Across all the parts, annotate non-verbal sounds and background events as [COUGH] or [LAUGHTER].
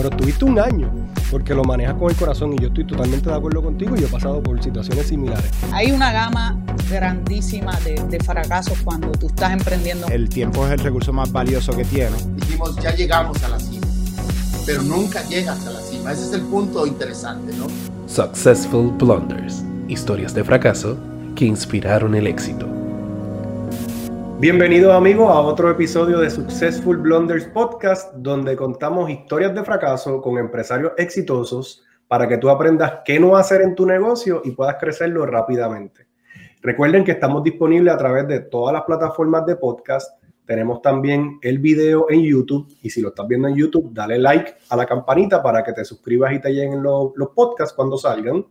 pero estuviste un año porque lo manejas con el corazón y yo estoy totalmente de acuerdo contigo y yo he pasado por situaciones similares. Hay una gama grandísima de, fracasos cuando tú estás emprendiendo. El tiempo es el recurso más valioso que tiene. Dijimos, ya llegamos a la cima, pero nunca llegas a la cima. Ese es el punto interesante, ¿no? Successful Blunders, historias de fracaso que inspiraron el éxito. Bienvenidos amigos a otro episodio de Successful Blunders Podcast, donde contamos historias de fracaso con empresarios exitosos para que tú aprendas qué no hacer en tu negocio y puedas crecerlo rápidamente. Recuerden que estamos disponibles a través de todas las plataformas de podcast. Tenemos también el video en YouTube y si lo estás viendo en YouTube, dale like a la campanita para que te suscribas y te lleguen los, los podcasts cuando salgan.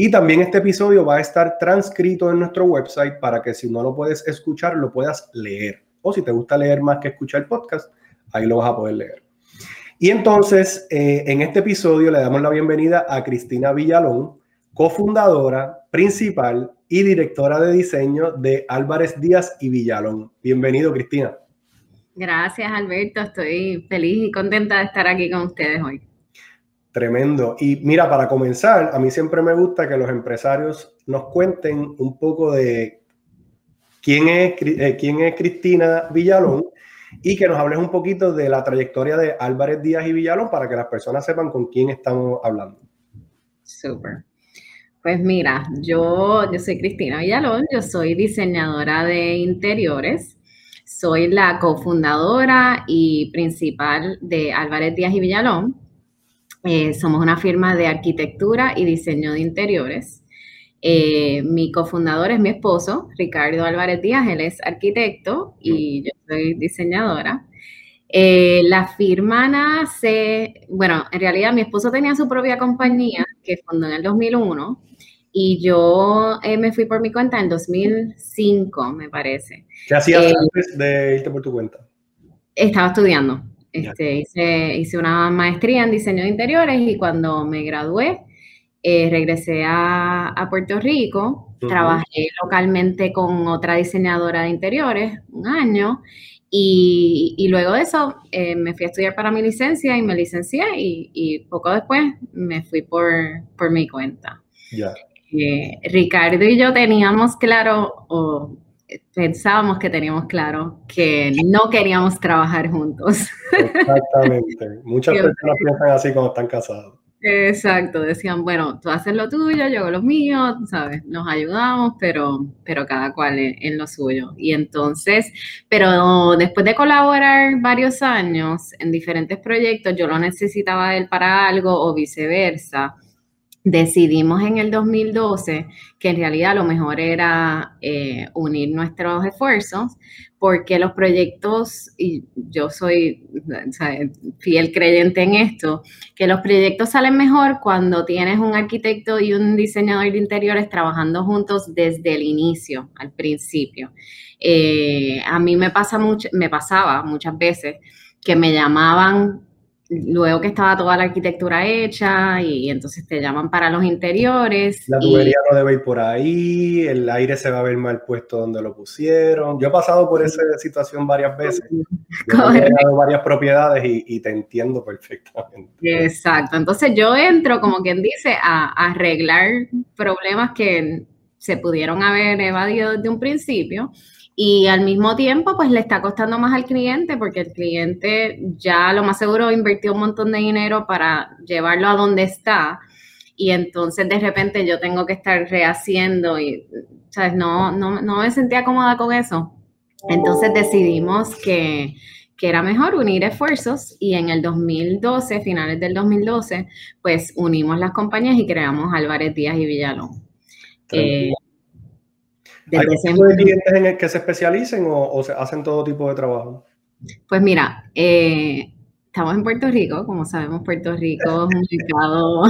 Y también este episodio va a estar transcrito en nuestro website para que si no lo puedes escuchar, lo puedas leer. O si te gusta leer más que escuchar podcast, ahí lo vas a poder leer. Y entonces, eh, en este episodio le damos la bienvenida a Cristina Villalón, cofundadora, principal y directora de diseño de Álvarez Díaz y Villalón. Bienvenido, Cristina. Gracias, Alberto. Estoy feliz y contenta de estar aquí con ustedes hoy. Tremendo. Y mira, para comenzar, a mí siempre me gusta que los empresarios nos cuenten un poco de quién es, eh, quién es Cristina Villalón y que nos hables un poquito de la trayectoria de Álvarez Díaz y Villalón para que las personas sepan con quién estamos hablando. Súper. Pues mira, yo, yo soy Cristina Villalón, yo soy diseñadora de interiores, soy la cofundadora y principal de Álvarez Díaz y Villalón. Eh, somos una firma de arquitectura y diseño de interiores. Eh, mi cofundador es mi esposo, Ricardo Álvarez Díaz, él es arquitecto y yo soy diseñadora. Eh, la firma nace, bueno, en realidad mi esposo tenía su propia compañía que fundó en el 2001 y yo me fui por mi cuenta en 2005, me parece. ¿Qué hacías antes de irte por tu cuenta? Estaba estudiando. Este, hice, hice, una maestría en diseño de interiores y cuando me gradué, eh, regresé a, a, Puerto Rico, trabajé localmente con otra diseñadora de interiores un año y, y luego de eso eh, me fui a estudiar para mi licencia y me licencié y, y poco después me fui por, por mi cuenta. Eh, Ricardo y yo teníamos claro, o pensábamos que teníamos claro que no queríamos trabajar juntos. Exactamente. [LAUGHS] Muchas personas piensan así cuando están casados. Exacto, decían, bueno, tú haces lo tuyo, yo hago lo mío, ¿sabes? Nos ayudamos, pero, pero cada cual en, lo suyo. Y entonces, pero después de colaborar varios años en diferentes proyectos, yo lo necesitaba él para algo o viceversa decidimos en el 2012 que en realidad lo mejor era eh, unir nuestros esfuerzos porque los proyectos, y yo soy fiel creyente en esto, que los proyectos salen mejor cuando tienes un arquitecto y un diseñador de interiores trabajando juntos desde el inicio, al principio. Eh, a mí me, pasa mucho, me pasaba muchas veces que me llamaban luego que estaba toda la arquitectura hecha y entonces te llaman para los interiores. La tubería no debe ir por ahí, el aire se va a ver mal puesto donde lo pusieron. Yo he pasado por esa situación varias veces. he dado varias propiedades y, te entiendo perfectamente. Exacto. Entonces yo entro, como quien dice, a arreglar problemas que se pudieron haber evadido desde un principio y al mismo tiempo, pues le está costando más al cliente porque el cliente ya lo más seguro invirtió un montón de dinero para llevarlo a donde está. Y entonces de repente yo tengo que estar rehaciendo y, ¿sabes? No, no, no me sentía cómoda con eso. Entonces decidimos que, que era mejor unir esfuerzos y en el 2012, finales del 2012, pues unimos las compañías y creamos Álvarez Díaz y Villalón. ¿Hay clientes en el que se especialicen o, se hacen todo tipo de trabajo? Pues mira, eh, estamos en Puerto Rico, como sabemos, Puerto Rico es un mercado.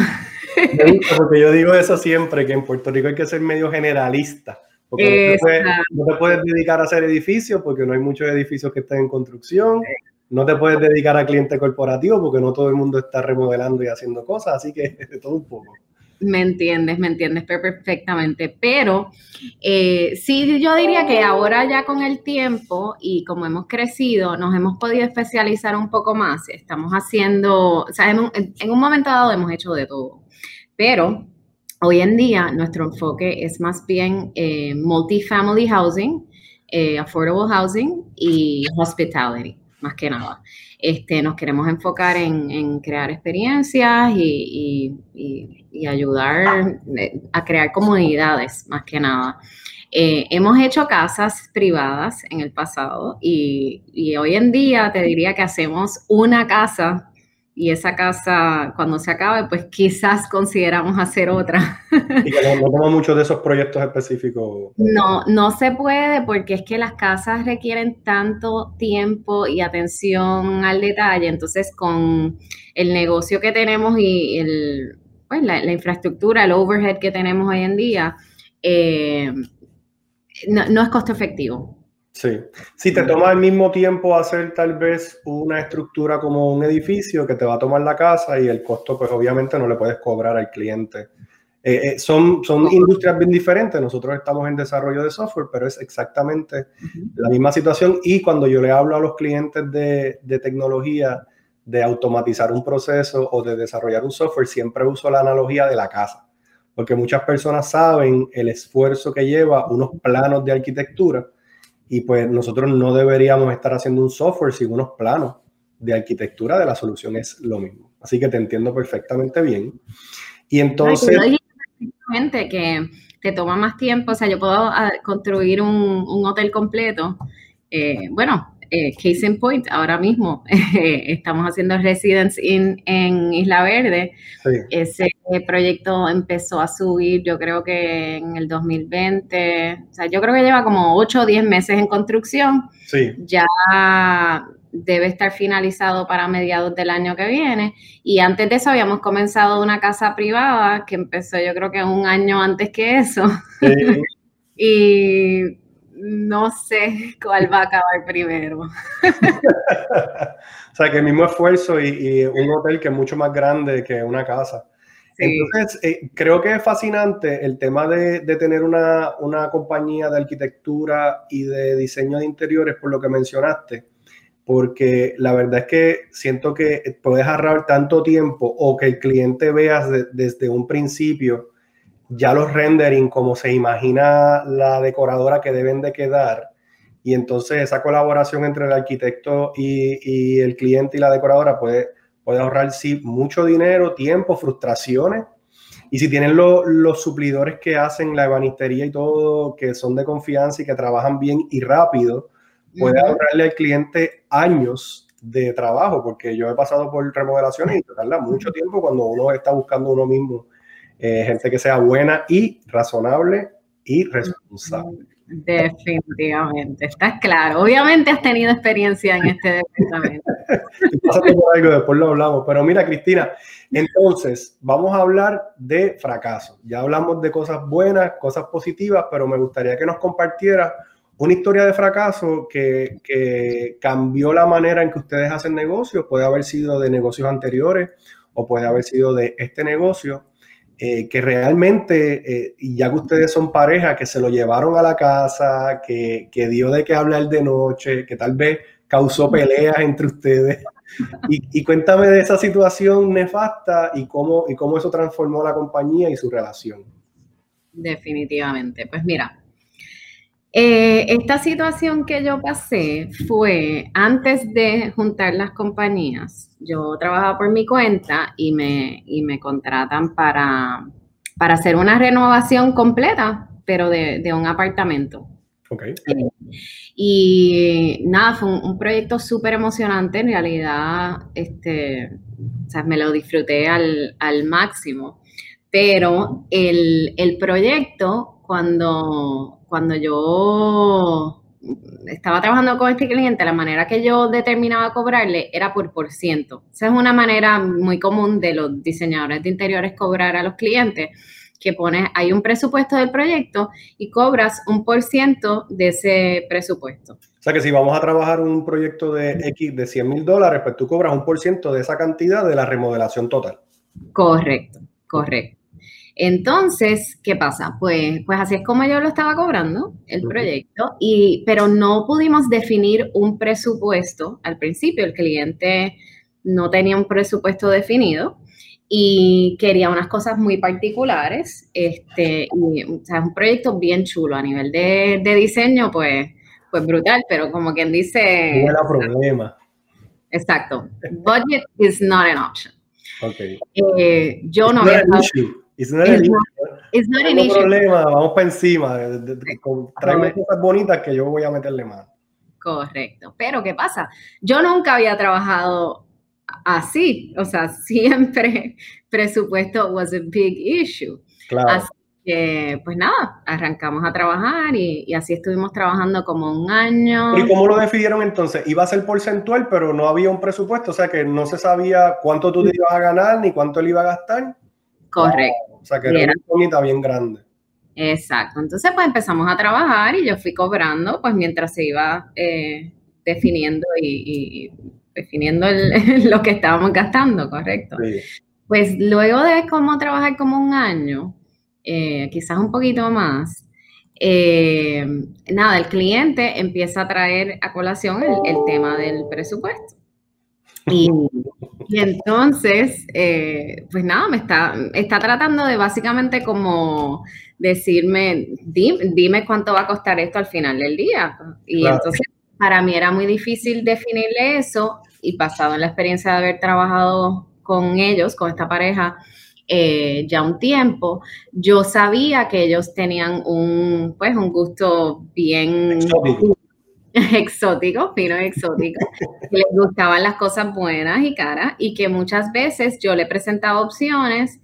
[LAUGHS] porque yo digo eso siempre, que en Puerto Rico hay que ser medio generalista. Porque no te, puedes, dedicar a hacer edificios porque no hay muchos edificios que estén en construcción. No te puedes dedicar a cliente corporativo porque no todo el mundo está remodelando y haciendo cosas, así que [LAUGHS] de todo un poco. Me entiendes, me entiendes perfectamente, pero eh, sí yo diría que ahora ya con el tiempo y como hemos crecido, nos hemos podido especializar un poco más. Estamos haciendo, o sea, en, un momento dado hemos hecho de todo, pero hoy en día nuestro enfoque es más bien eh, multifamily housing, eh, affordable housing y hospitality, más que nada. Este, nos queremos enfocar en, crear experiencias y, ayudar eh, a crear comunidades, más que nada. Eh, hemos hecho casas privadas en el pasado y, y, hoy en día te diría que hacemos una casa y esa casa, cuando se acabe, pues quizás consideramos hacer otra. [LAUGHS] Y que no, no muchos de esos proyectos específicos. No, no se puede porque es que las casas requieren tanto tiempo y atención al detalle. Entonces, con el negocio que tenemos y el, pues, la, infraestructura, el overhead que tenemos hoy en día, eh, no es costo efectivo. Sí. Si te toma el mismo tiempo hacer tal vez una estructura como un edificio que te va a tomar la casa y el costo, pues obviamente no le puedes cobrar al cliente. Eh, eh, son, son industrias bien diferentes. Nosotros estamos en desarrollo de software, pero es exactamente la misma situación. Y cuando yo le hablo a los clientes de, de tecnología, de automatizar un proceso o de desarrollar un software, siempre uso la analogía de la casa. Porque muchas personas saben el esfuerzo que lleva unos planos de arquitectura y pues nosotros no deberíamos estar haciendo un software sin unos planos de arquitectura de la solución es lo mismo. Así que te entiendo perfectamente bien. Y entonces... que te toma más tiempo, o sea, yo puedo ah, construir un, un hotel completo. Eh, bueno, eh, case in point, ahora mismo [LAUGHS] estamos haciendo Residence in, en Isla Verde. Ese proyecto empezó a subir, yo creo que en el 2020, o sea, yo creo que lleva como 8 o 10 meses en construcción. Sí. Ya debe estar finalizado para mediados del año que viene. Y antes de eso habíamos comenzado una casa privada que empezó yo creo que un año antes que eso. Sí. [LAUGHS] y no sé cuál va a acabar primero. [LAUGHS] o sea, que el mismo esfuerzo y, un hotel que es mucho más grande que una casa. Entonces, eh, creo que es fascinante el tema de, tener una, compañía de arquitectura y de diseño de interiores, por lo que mencionaste, porque la verdad es que siento que puedes ahorrar tanto tiempo o que el cliente vea desde un principio ya los rendering como se imagina la decoradora que deben de quedar. Y entonces esa colaboración entre el arquitecto y, el cliente y la decoradora puede, puede ahorrar sí, mucho dinero, tiempo, frustraciones. Y si tienen los suplidores que hacen la ebanistería y todo, que son de confianza y que trabajan bien y rápido, puede ahorrarle al cliente años de trabajo, porque yo he pasado por remodelaciones y tarda mucho tiempo cuando uno está buscando uno mismo eh, gente que sea buena y razonable y responsable. Definitivamente, estás claro. Obviamente has tenido experiencia en este departamento. [LAUGHS] algo, después lo hablamos. Pero mira, Cristina, entonces vamos a hablar de fracaso. Ya hablamos de cosas buenas, cosas positivas, pero me gustaría que nos compartieras una historia de fracaso que, que cambió la manera en que ustedes hacen negocios. Puede haber sido de negocios anteriores o puede haber sido de este negocio eh, que realmente, eh, ya que ustedes son pareja, que se lo llevaron a la casa, que, que, dio de qué hablar de noche, que tal vez causó peleas entre ustedes. Y, y, cuéntame de esa situación nefasta y cómo, y cómo eso transformó la compañía y su relación. Definitivamente. Pues mira, eh, esta situación que yo pasé fue antes de juntar las compañías. Yo trabajaba por mi cuenta y me, me contratan para, para hacer una renovación completa, pero de, un apartamento. Okay. y nada, fue un, proyecto súper emocionante. En realidad, este, me lo disfruté al, máximo. Pero el, el proyecto, cuando cuando yo estaba trabajando con este cliente, la manera que yo determinaba cobrarle era por por ciento. Esa es una manera muy común de los diseñadores de interiores cobrar a los clientes, que pones, hay un presupuesto del proyecto y cobras un por ciento de ese presupuesto. O sea que si vamos a trabajar un proyecto de X de 100 mil dólares, pues tú cobras un por ciento de esa cantidad de la remodelación total. Correcto, correcto. Entonces, ¿qué pasa? Pues, pues así es como yo lo estaba cobrando, el proyecto, y, pero no pudimos definir un presupuesto al principio. El cliente no tenía un presupuesto definido y quería unas cosas muy particulares. Este, y, o sea, es un proyecto bien chulo a nivel de, de diseño, pues, pues brutal, pero como quien dice... No era problema. Exacto. Budget is not an option. Okay. Eh, yo no había estado-. It's not an It's not- it's not No an issue. problema, vamos para encima. Tráeme cosas bonitas que yo voy a meterle mano. Correcto. Pero ¿qué pasa? Yo nunca había trabajado así. O sea, [LAUGHS] siempre presupuesto was a big issue. Claro. Así que, pues nada, arrancamos a trabajar y, y así estuvimos trabajando como un año. ¿Y cómo lo decidieron entonces? Iba a ser porcentual, pero no había un presupuesto, o sea que no se sabía cuánto tú te ibas a ganar ni cuánto él iba a gastar. Correcto. O sea que era Era. una bonita bien grande. Exacto. Entonces, pues empezamos a trabajar y yo fui cobrando, pues mientras se iba eh, definiendo y, y definiendo el- [LAUGHS] lo que estábamos gastando, correcto. Sí. Pues luego de como trabajar como un año, eh, quizás un poquito más, eh, nada, el cliente empieza a traer a colación el, el tema del presupuesto. Y, y entonces, eh, pues nada, me está, está tratando de básicamente como decirme, "Di- dime, cuánto va a costar esto al final del día. Y Claro. entonces, para mí era muy difícil definirle eso y basado en la experiencia de haber trabajado con ellos, con esta pareja, eh, ya un tiempo, yo sabía que ellos tenían un, pues, un gusto bien Exótico. [LAUGHS] exótico, fino y exótico, que les gustaban las cosas buenas y caras y que muchas veces yo le presentaba opciones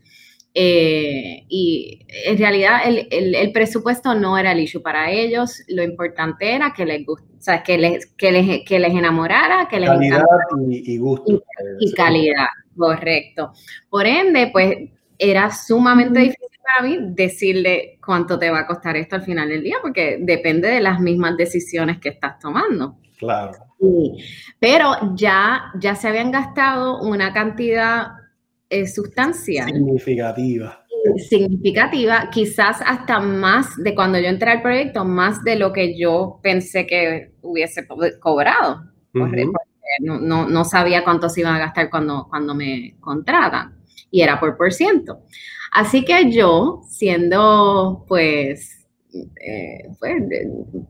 eh, y en realidad el, el- el presupuesto no era el issue para ellos, lo importante era que les o sea, que les, que les, que les enamorara, que les Calidad encantara y, y gusto. y calidad, correcto. Por ende, pues era sumamente difícil para mí decirle cuánto te va a costar esto al final del día, porque depende de las mismas decisiones que estás tomando. Claro. Sí, Pero ya, ya se habían gastado una cantidad eh, sustancial, Significativa. significativa, quizás hasta más de cuando yo entré al proyecto, más de lo que yo pensé que hubiese co- cobrado. Porque No, no, no sabía cuánto se iban a gastar cuando, cuando me contratan y era por por ciento. Así que yo, siendo pues, eh, pues,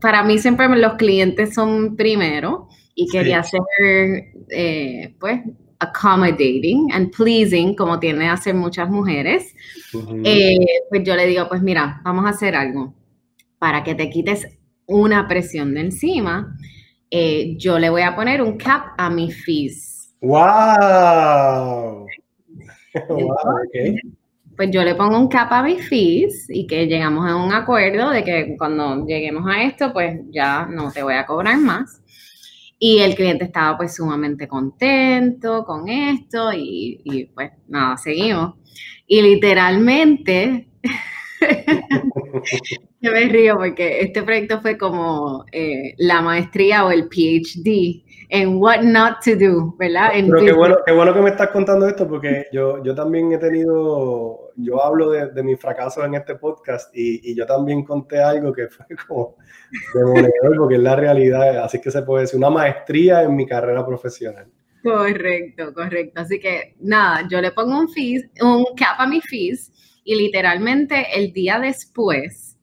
para mí siempre los clientes son primero y Sí. quería ser eh, pues accommodating and pleasing como tienen a hacer muchas mujeres. Eh, pues yo le digo, pues mira, vamos a hacer algo para que te quites una presión de encima. eh, yo le voy a poner un cap a mis fees. ¡Wow! wow [LAUGHS] ok. Pues yo le pongo un cap a mis fees y que llegamos a un acuerdo de que cuando lleguemos a esto, pues ya no te voy a cobrar más. Y el cliente estaba pues sumamente contento con esto y, y, pues nada, seguimos. Y literalmente, [LAUGHS] yo me río porque este proyecto fue como eh, la maestría o el PhD en what not to do, ¿verdad? En Pero qué bueno, qué bueno que me estás contando esto porque yo, yo también he tenido, yo hablo de, de mis fracasos en este podcast y, y yo también conté algo que fue [LAUGHS] como demoledor porque es la realidad, así que se puede decir una maestría en mi carrera profesional. Correcto, correcto. Así que nada, yo le pongo un fees, un cap a mis fees y literalmente el día después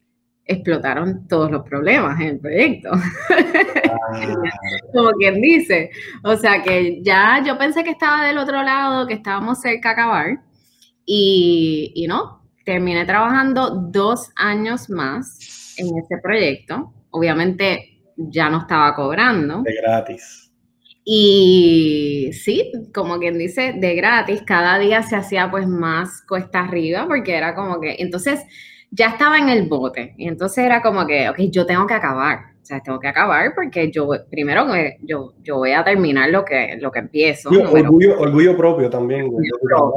explotaron todos los problemas en el proyecto, Ah, [LAUGHS] como quien dice. O sea que ya yo pensé que estaba del otro lado, que estábamos cerca a acabar y, y no, terminé trabajando dos años más en ese proyecto. Obviamente ya no estaba cobrando. de gratis. Y sí, como quien dice, de gratis, cada día se hacía pues más cuesta arriba porque era como que, entonces ya estaba en el bote y entonces era como que, ok, yo tengo que acabar, o sea, tengo que acabar porque yo, primero que yo, yo voy a terminar lo que, lo que empiezo. Sí, orgullo, orgullo propio también. propio.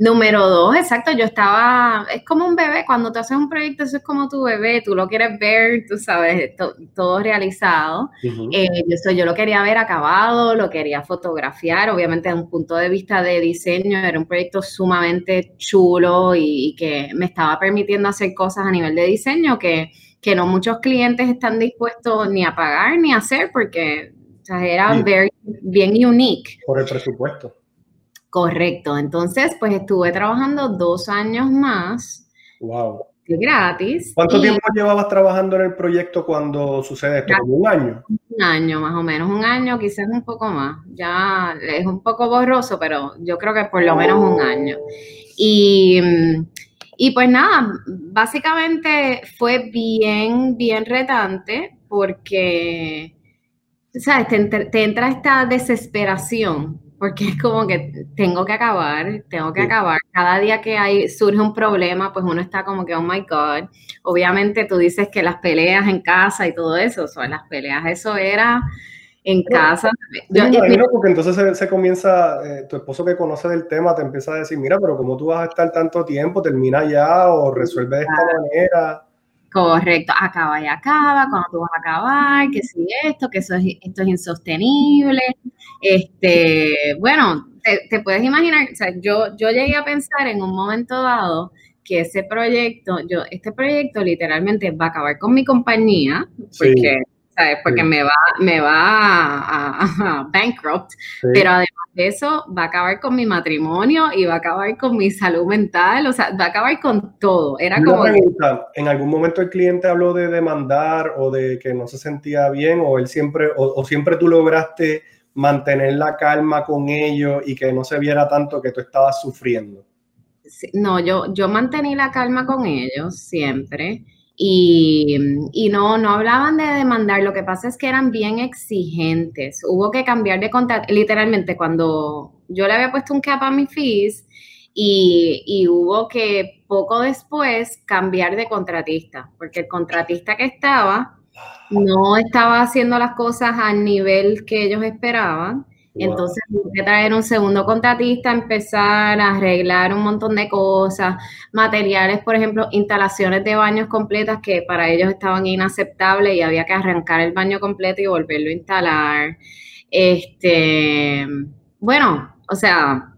Número dos, exacto, yo estaba, es como un bebé, cuando tú haces un proyecto, eso es como tu bebé, tú lo quieres ver, tú sabes, to- todo realizado. Ujú. Eh, eso yo lo quería ver acabado, lo quería fotografiar, obviamente desde un punto de vista de diseño, era un proyecto sumamente chulo y, y que me estaba permitiendo hacer cosas a nivel de diseño que, que no muchos clientes están dispuestos ni a pagar ni a hacer porque o sea, era Sí. very- bien unique. Por el presupuesto. Correcto, entonces pues estuve trabajando dos años más Wow. gratis. ¿Cuánto y tiempo llevabas trabajando en el proyecto cuando sucede esto? Ya. ¿Como un año? Un año más o menos, un año, quizás un poco más. Ya es un poco borroso, pero yo creo que por lo menos un año. Y, y pues nada, básicamente fue bien, bien retante porque, ¿sabes? Te, te entra esta desesperación. Porque es como que tengo que acabar, tengo que Sí. acabar. Cada día que hay, surge un problema, pues uno está como que, oh my God. Obviamente tú dices que las peleas en casa y todo eso, o sea, las peleas, eso era en casa. Yo- me imagino porque entonces se, se comienza, eh, tu esposo que conoce del tema te empieza a decir, mira, pero ¿cómo tú vas a estar tanto tiempo? Termina ya o resuelve de esta manera. Correcto, acaba y acaba, cuando tú vas a acabar, que si esto, que eso es, esto es insostenible. Este, bueno, te, te puedes imaginar, o sea, yo, yo llegué a pensar en un momento dado que ese proyecto, yo, este proyecto literalmente va a acabar con mi compañía, Sí, porque, ¿sabes? Porque sí. me va, me va a, a- [LAUGHS] a bankrupt, sí. pero además de eso va a acabar con mi matrimonio y va a acabar con mi salud mental, o sea, va a acabar con todo. Era como pregunta, ¿en algún momento el cliente habló de demandar o de que no se sentía bien o él siempre, o, o siempre tú lograste mantener la calma con ellos y que no se viera tanto que tú estabas sufriendo? No, yo, yo mantení la calma con ellos siempre y, y no, no hablaban de demandar, lo que pasa es que eran bien exigentes, hubo que cambiar de contrato, literalmente cuando yo le había puesto un cap a mis fees y, y hubo que poco después cambiar de contratista, porque el contratista que estaba no estaba haciendo las cosas al nivel que ellos esperaban. Entonces, que traer un segundo contratista, empezar a arreglar un montón de cosas, materiales, por ejemplo, instalaciones de baños completas que para ellos estaban inaceptables y había que arrancar el baño completo y volverlo a instalar. Este, bueno, o sea,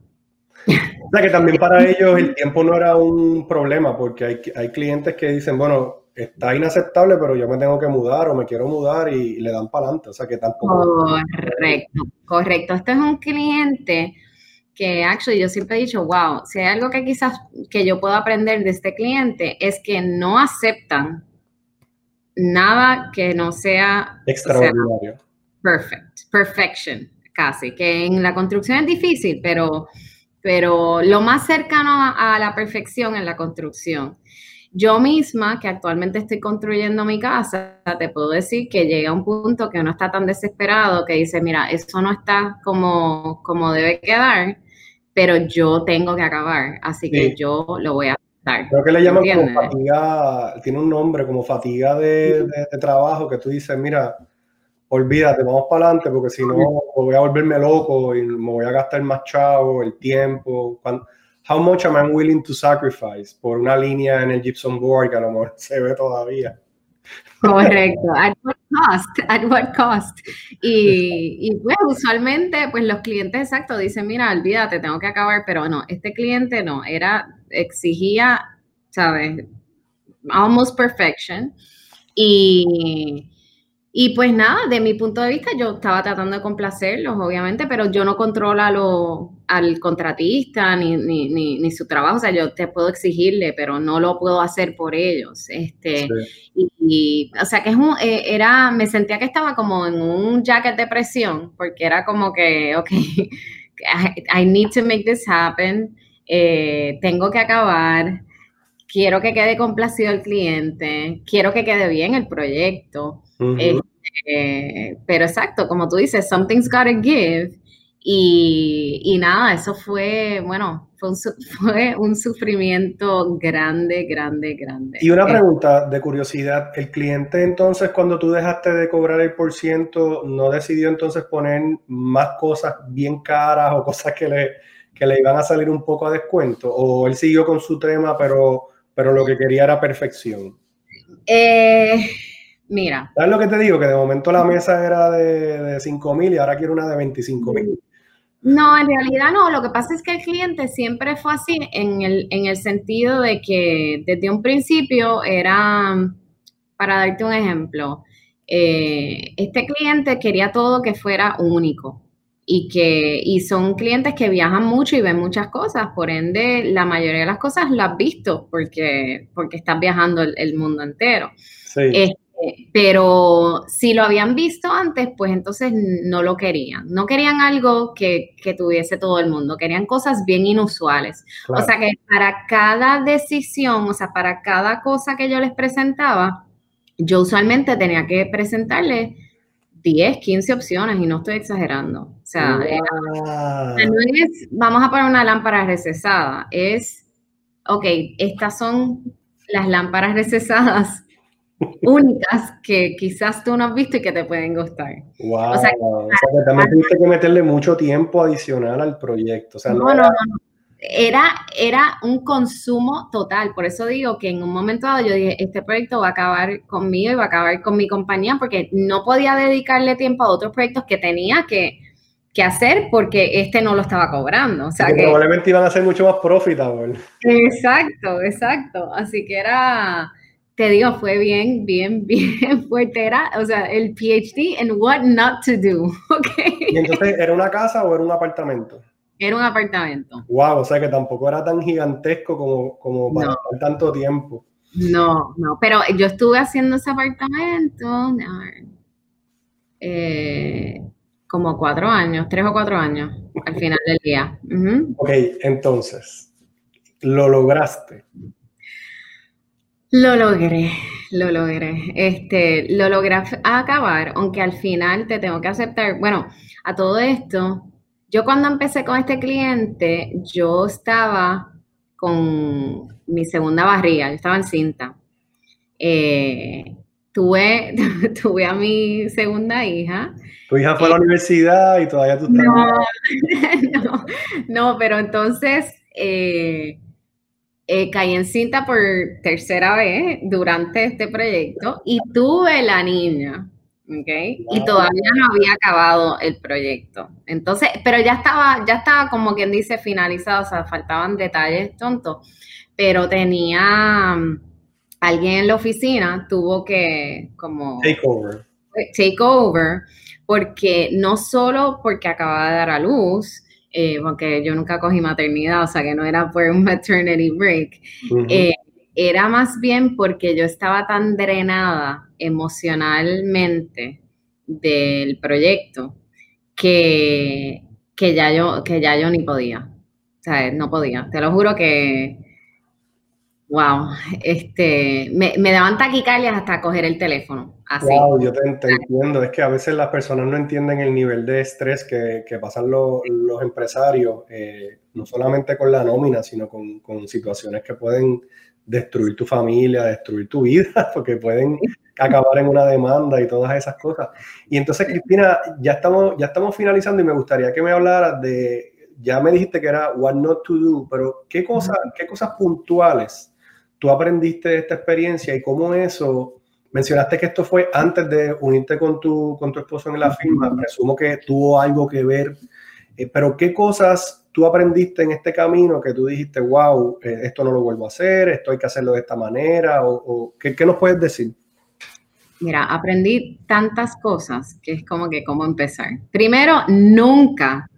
O sea que también para ellos el tiempo no era un problema, porque hay, hay clientes que dicen, bueno, está inaceptable, pero yo me tengo que mudar o me quiero mudar y, le dan para adelante. O sea que tampoco. correcto, correcto. Este es un cliente que actually yo siempre he dicho, wow, si hay algo que quizás que yo puedo aprender de este cliente es que no aceptan nada que no sea Extraordinario. perfect, perfection, casi, que en la construcción es difícil, pero, pero lo más cercano a, a la perfección en la construcción. Yo misma, que actualmente estoy construyendo mi casa, te puedo decir que llega a un punto que uno está tan desesperado que dice, mira, eso no está como, como debe quedar, pero yo tengo que acabar, así que yo lo voy a dar. Creo que le llaman como fatiga, tiene un nombre como fatiga de, de- de trabajo, que tú dices, mira, olvídate, vamos para adelante, porque si no voy a volverme loco y me voy a gastar más chavo, el tiempo. How much am I willing to sacrifice por una línea en el gypsum board que a lo [LAUGHS] se ve todavía? Correcto. At what cost? At what cost? Y, y pues usualmente pues los clientes exacto dicen, mira, olvídate, tengo que acabar, pero no, este cliente no, era, exigía, ¿sabes? Almost perfection. Y, y pues nada, de mi punto de vista yo estaba tratando de complacerlos, obviamente, pero yo no controlo a lo- al contratista ni, ni, ni, ni su trabajo, o sea, yo te puedo exigirle, pero no lo puedo hacer por ellos. Este, Sí. y, y, o sea, que es un, eh, era, me sentía que estaba como en un jacket de presión, porque era como que, [LAUGHS] ok, I, I need to make this happen, eh, tengo que acabar, quiero que quede complacido el cliente, quiero que quede bien el proyecto. Eh, pero exacto, como tú dices, something's gotta give. Y, y nada, eso fue, bueno, fue un, [LAUGHS] fue un sufrimiento grande, grande, grande. Y una Eh, pregunta de curiosidad, ¿el cliente entonces cuando tú dejaste de cobrar el por ciento, no decidió entonces poner más cosas bien caras o cosas que le, que le iban a salir un poco a descuento? ¿O él siguió con su tema, pero, pero lo que quería era perfección? Eh, mira, ¿Sabes lo que te digo? Que de momento la mesa era de, de 5 mil y ahora quiere una de 25 mil. no, en realidad no. Lo que pasa es que el cliente siempre fue así en el, en el sentido de que desde un principio era, para darte un ejemplo, eh, este cliente quería todo que fuera único y que y son clientes que viajan mucho y ven muchas cosas, por ende la mayoría de las cosas las has visto porque, porque estás viajando el, el mundo entero. Sí. Este, pero si lo habían visto antes, pues entonces no lo querían. No querían algo que, que tuviese todo el mundo, querían cosas bien inusuales. claro. O sea que para cada decisión, o sea, para cada cosa que yo les presentaba, yo usualmente tenía que presentarles 10, 15 opciones y no estoy exagerando. O sea, era- Wow. o sea, no es, vamos a poner una lámpara recesada, es, ok, estas son las lámparas recesadas [LAUGHS] únicas que quizás tú no has visto y que te pueden gustar. Wow. O sea, O sea, que también tuviste que meterle mucho tiempo adicional al proyecto. O sea, no, No, no, no. Era, era un consumo total. Por eso digo que en un momento dado yo dije, este proyecto va a acabar conmigo y va a acabar con mi compañía porque no podía dedicarle tiempo a otros proyectos que tenía que, que hacer porque este no lo estaba cobrando. O sea que que, probablemente iban a ser mucho más profitable. exacto, exacto. Así que era, te digo, fue bien, bien, [LAUGHS] bien fuerte. Era, o sea, el PhD en what not to do. [LAUGHS] ¿ok? Y entonces, ¿era una casa o era un apartamento? Era un apartamento. Wow, o sea que tampoco era tan gigantesco como, como para No. tanto tiempo. No, no, pero yo estuve haciendo ese apartamento ver, eh, como cuatro años, tres o cuatro años al final del día. Ujú. Ok, entonces, lo lograste. Lo logré, lo logré. Este, lo logré acabar, aunque al final te tengo que aceptar. Bueno, a todo esto, yo cuando empecé con este cliente, yo estaba con mi segunda barriga, yo estaba en cinta. Eh, tuve, [LAUGHS] tuve a mi segunda hija. Tu hija fue a la universidad y todavía tú estás. No, [LAUGHS] no, no, pero entonces eh, eh, caí en cinta por tercera vez durante este proyecto y tuve la niña, ¿ok? Y todavía no había acabado el proyecto. Entonces, pero ya estaba, ya estaba como quien dice finalizado, o sea, faltaban detalles tontos, pero tenía mm, alguien en la oficina, tuvo que como Takeover. take over, porque no solo porque acababa de dar a luz, eh, porque yo nunca cogí maternidad, o sea que no era por un maternity break, eh, era más bien porque yo estaba tan drenada emocionalmente del proyecto que, que, ya, yo, que ya yo ni podía. O sea, no podía. Te lo juro que, wow, este, me, me daban taquicardias hasta coger el teléfono. Así. Wow, yo te, entiendo. Es que a veces las personas no entienden el nivel de estrés que, que pasan los, los empresarios, eh, no solamente con la nómina, sino con, con situaciones que pueden destruir tu familia, destruir tu vida, [LAUGHS] porque pueden acabar en una demanda y todas esas cosas. Y entonces, Cristina, ya estamos, ya estamos finalizando y me gustaría que me hablaras de, ya me dijiste que era what not to do, pero ¿qué cosas, qué cosas puntuales tú aprendiste de esta experiencia y cómo eso Mencionaste que esto fue antes de unirte con tu, con tu esposo en la firma. Presumo que tuvo algo que ver. Eh, pero ¿qué cosas tú aprendiste en este camino que tú dijiste, wow, eh, esto no lo vuelvo a hacer, esto hay que hacerlo de esta manera? ¿O, o ¿qué, qué, nos puedes decir? Mira, aprendí tantas cosas que es como que cómo empezar. Primero, nunca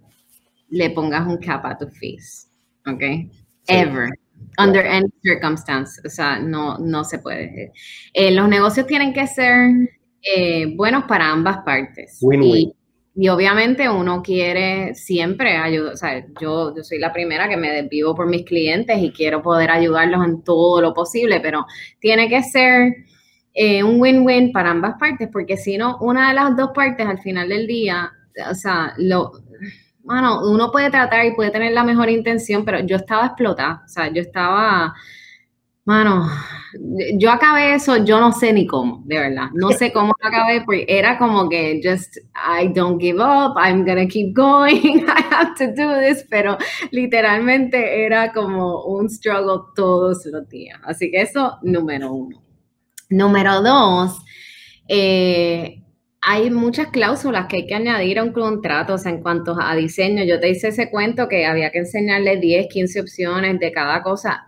le pongas un cap a tu fees, ¿ok? Sí. Ever. Under any circumstance, o sea, no, no se puede. Eh, los negocios tienen que ser eh, buenos para ambas partes. Win -win. Y, y, obviamente uno quiere siempre ayudar, o sea, yo, yo soy la primera que me desvivo por mis clientes y quiero poder ayudarlos en todo lo posible, pero tiene que ser eh, un win-win para ambas partes, porque si no, una de las dos partes al final del día, o sea, lo, bueno, uno puede tratar y puede tener la mejor intención, pero yo estaba explotada, o sea, yo estaba, Mano, yo acabé eso, yo no sé ni cómo, de verdad. No sé cómo lo acabé, porque era como que just, I don't give up, I'm gonna keep going, [LAUGHS] I have to do this, pero literalmente era como un struggle todos los días. Así que eso, número uno. Número dos, eh, hay muchas cláusulas que hay que añadir a un contrato, o sea, en cuanto a diseño. Yo te hice ese cuento que había que enseñarle 10, 15 opciones de cada cosa.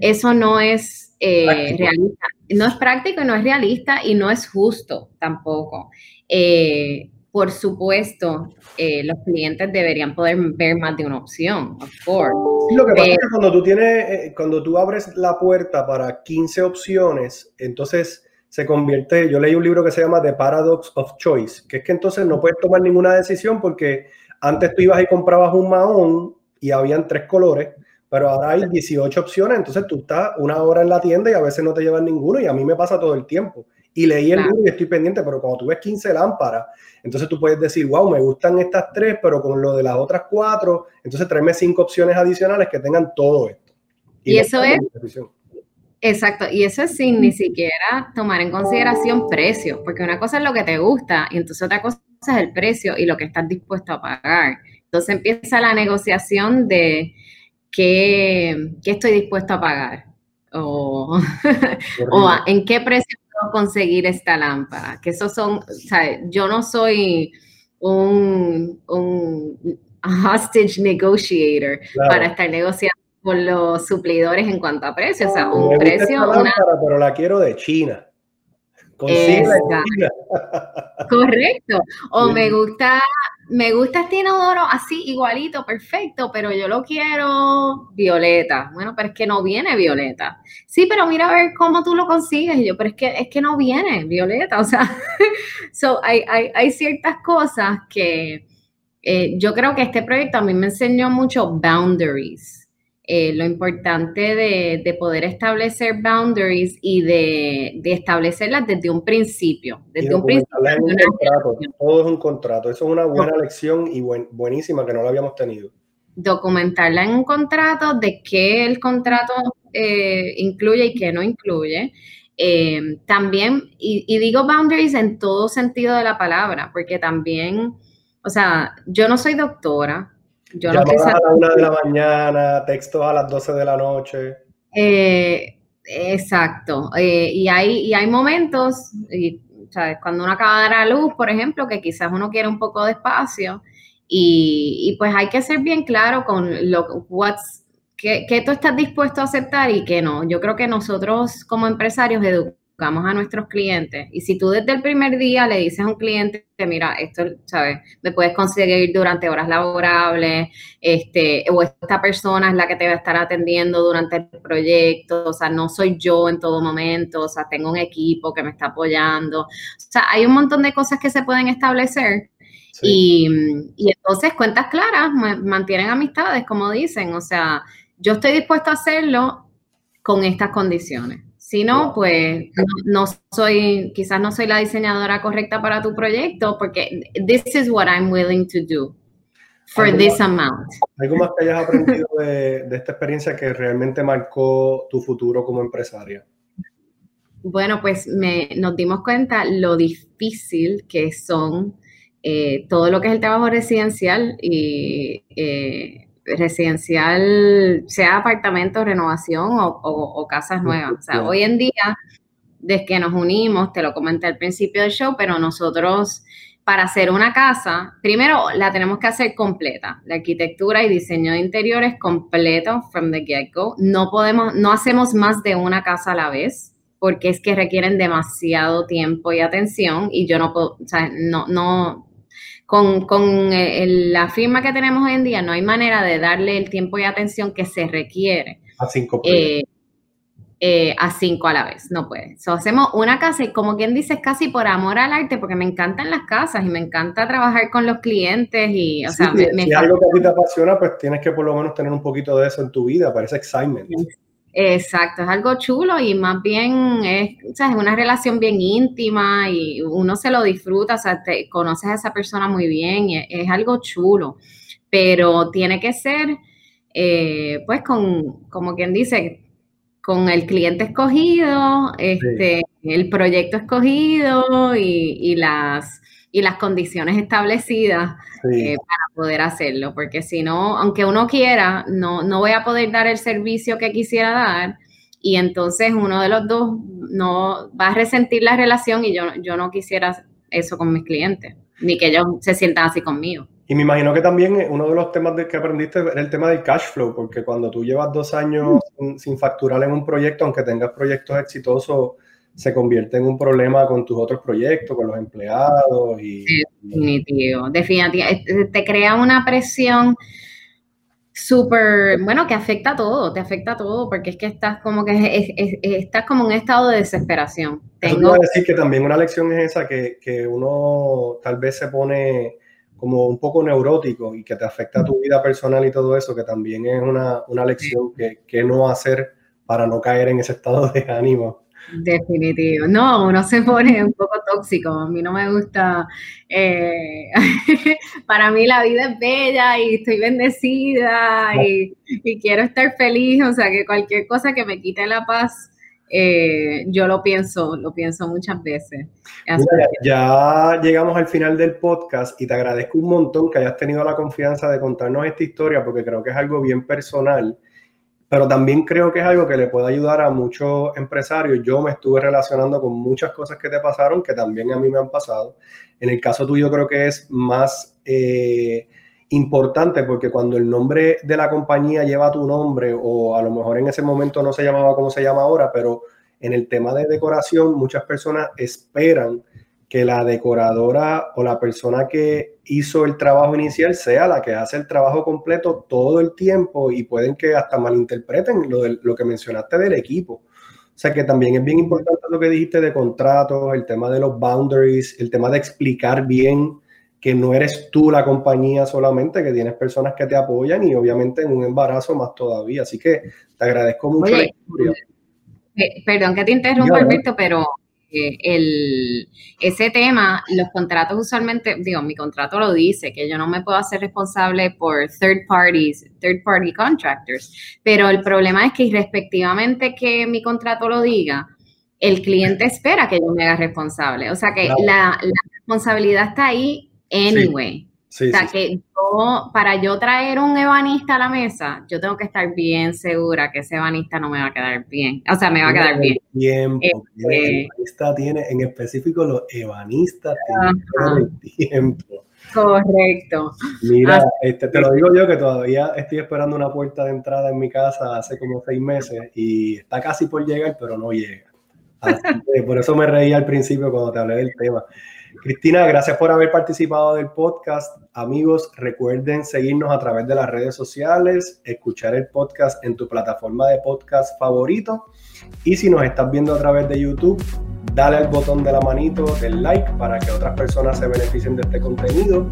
Eso no es eh, realista. No es práctico no es realista y no es justo tampoco. Eh, por supuesto, eh, los clientes deberían poder ver más de una opción, of course. lo que pasa es que cuando tú tienes, cuando tú abres la puerta para 15 opciones, entonces se convierte, yo leí un libro que se llama The Paradox of Choice, que es que entonces no puedes tomar ninguna decisión porque antes tú ibas y comprabas un mahón y habían tres colores, pero ahora hay 18 opciones, entonces tú estás una hora en la tienda y a veces no te llevan ninguno y a mí me pasa todo el tiempo. Y leí el libro y estoy pendiente, pero cuando tú ves 15 lámparas, entonces tú puedes decir, wow, me gustan estas tres, pero con lo de las otras cuatro, entonces tráeme cinco opciones adicionales que tengan todo esto. Y, eso es Exacto, y eso es sin ni siquiera tomar en consideración precio, porque una cosa es lo que te gusta y entonces otra cosa es el precio y lo que estás dispuesto a pagar. Entonces empieza la negociación de qué, estoy dispuesto a pagar o, [LAUGHS] en qué precio puedo conseguir esta lámpara. Que esos son, o sea, yo no soy un, un hostage negotiator para estar negociando con los suplidores en cuanto a precio. O sea, un precio. Pero la quiero de China. Correcto. O me gusta, me gusta este inodoro así, igualito, perfecto, pero yo lo quiero violeta. Bueno, pero es que no viene violeta. Sí, pero mira a ver cómo tú lo consigues. Y yo, pero es que, es que no viene violeta. [LAUGHS] O sea, so, hay, hay, hay ciertas cosas que eh, yo creo que este proyecto a mí me enseñó mucho boundaries eh, lo importante de, poder establecer boundaries y de, establecerlas desde un principio. Desde un principio. todo es un contrato. Eso es una buena lección y buenísima que no la habíamos tenido. Documentarla en un contrato de qué el contrato eh, incluye y qué no incluye. Eh, también, y, y digo boundaries en todo sentido de la palabra, porque también, o sea, yo no soy doctora, yo no a la una de la mañana, textos a las 12 de la noche. Eh, exacto. Eh, y, hay, y hay momentos, y, ¿sabes? cuando uno acaba de dar a luz, por ejemplo, que quizás uno quiere un poco de espacio, y, y pues hay que ser bien claro con lo what's, que, que tú estás dispuesto a aceptar y que no. Yo creo que nosotros como empresarios educamos buscamos a nuestros clientes. Y si tú desde el primer día le dices a un cliente que, mira, esto, ¿sabes? Me puedes conseguir durante horas laborables, este, o esta persona es la que te va a estar atendiendo durante el proyecto, o sea, no soy yo en todo momento, o sea, tengo un equipo que me está apoyando. O sea, hay un montón de cosas que se pueden establecer. Y, y entonces cuentas claras mantienen amistades, como dicen. O sea, yo estoy dispuesto a hacerlo con estas condiciones. Si no, pues no, soy, quizás no soy la diseñadora correcta para tu proyecto porque this is what I'm willing to do for this amount. ¿Algo más que hayas aprendido de, esta experiencia que realmente marcó tu futuro como empresaria? Bueno, pues nos dimos cuenta lo difícil que son eh, todo lo que es el trabajo residencial y eh, residencial, sea apartamento, renovación o, casas nuevas. O sea, hoy en día, desde que nos unimos, te lo comenté al principio del show, pero nosotros para hacer una casa, primero la tenemos que hacer completa. La arquitectura y diseño de interiores completo from the get-go. No podemos, no hacemos más de una casa a la vez porque es que requieren demasiado tiempo y atención y yo no puedo, o sea, no, no, con, con eh, la firma que tenemos hoy en día, no hay manera de darle el tiempo y atención que se requiere. A cinco. Eh, eh, a cinco a la vez, no puede. So, hacemos una casa y como quien dice, casi por amor al arte, porque me encantan las casas y me encanta trabajar con los clientes y, o sea, me, si algo que a ti te apasiona, pues tienes que por lo menos tener un poquito de eso en tu vida, para ese excitement. Exacto, es algo chulo y más bien es, es una relación bien íntima y uno se lo disfruta, o sea, te, conoces a esa persona muy bien y es, algo chulo, pero tiene que ser, eh, pues, con, como quien dice, con el cliente escogido, este, el proyecto escogido y, y, las, y las condiciones establecidas eh, para poder hacerlo, porque si no, aunque uno quiera, no, no voy a poder dar el servicio que quisiera dar y entonces uno de los dos no va a resentir la relación y yo, yo no quisiera eso con mis clientes, ni que ellos se sientan así conmigo. Y me imagino que también uno de los temas de que aprendiste era el tema del cash flow, porque cuando tú llevas dos años mm. sin, facturar en un proyecto, aunque tengas proyectos exitosos, se convierte en un problema con tus otros proyectos, con los empleados. Y, definitivo, definitivo. Te crea una presión súper, bueno, que afecta a todo, te afecta a todo, porque es que estás como que estás como en un estado de desesperación. Tengo... decir que también una lección es esa, que, que uno tal vez se pone como un poco neurótico y que te afecta a tu vida personal y todo eso, que también es una, una lección que, que, no hacer para no caer en ese estado de ánimo. Definitivo. No, uno se pone un poco tóxico. A mí no me gusta. Eh, [LAUGHS] para mí la vida es bella y estoy bendecida y, y, quiero estar feliz. O sea, que cualquier cosa que me quite la paz eh, yo lo pienso, lo pienso muchas veces. ya llegamos al final del podcast y te agradezco un montón que hayas tenido la confianza de contarnos esta historia porque creo que es algo bien personal, pero también creo que es algo que le puede ayudar a muchos empresarios. Yo me estuve relacionando con muchas cosas que te pasaron que también a mí me han pasado. En el caso tuyo creo que es más... Eh, importante porque cuando el nombre de la compañía lleva tu nombre o a lo mejor en ese momento no se llamaba como se llama ahora, pero en el tema de decoración muchas personas esperan que la decoradora o la persona que hizo el trabajo inicial sea la que hace el trabajo completo todo el tiempo y pueden que hasta malinterpreten lo, de, lo que mencionaste del equipo. O sea que también es bien importante lo que dijiste de contratos, el tema de los boundaries, el tema de explicar bien que no eres tú la compañía solamente, que tienes personas que te apoyan y obviamente en un embarazo más todavía. Así que te agradezco mucho la historia. Eh, perdón que te interrumpa, Alberto, pero el, ese tema, los contratos usualmente, digo, mi contrato lo dice, que yo no me puedo hacer responsable por third parties, third party contractors, pero el problema es que irrespectivamente que mi contrato lo diga, el cliente espera que yo me haga responsable. O sea que la, la responsabilidad está ahí anyway. o sea, que yo, para yo traer un ebanista a la mesa, yo tengo que estar bien segura que ese ebanista no me va a quedar bien. O sea, me va a quedar bien. Tiempo. Este el ebanista tiene, en específico, los ebanistas tienen tiempo. Correcto. Mira, este, te lo digo yo que todavía estoy esperando una puerta de entrada en mi casa hace como seis meses y está casi por llegar, pero no llega. por eso me reí al principio cuando te hablé del tema. Cristina, gracias por haber participado del podcast. Amigos, recuerden seguirnos a través de las redes sociales, escuchar el podcast en tu plataforma de podcast favorito. Y si nos estás viendo a través de YouTube, dale al botón de la manito del like para que otras personas se beneficien de este contenido.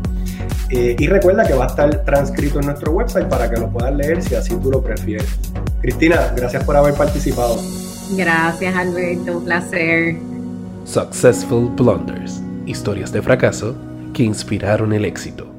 Eh, y recuerda que va a estar transcrito en nuestro website para que lo puedas leer si así tú lo prefieres. Cristina, gracias por haber participado. Gracias, Alberto. Un placer. Successful Blunders historias de fracaso que inspiraron el éxito.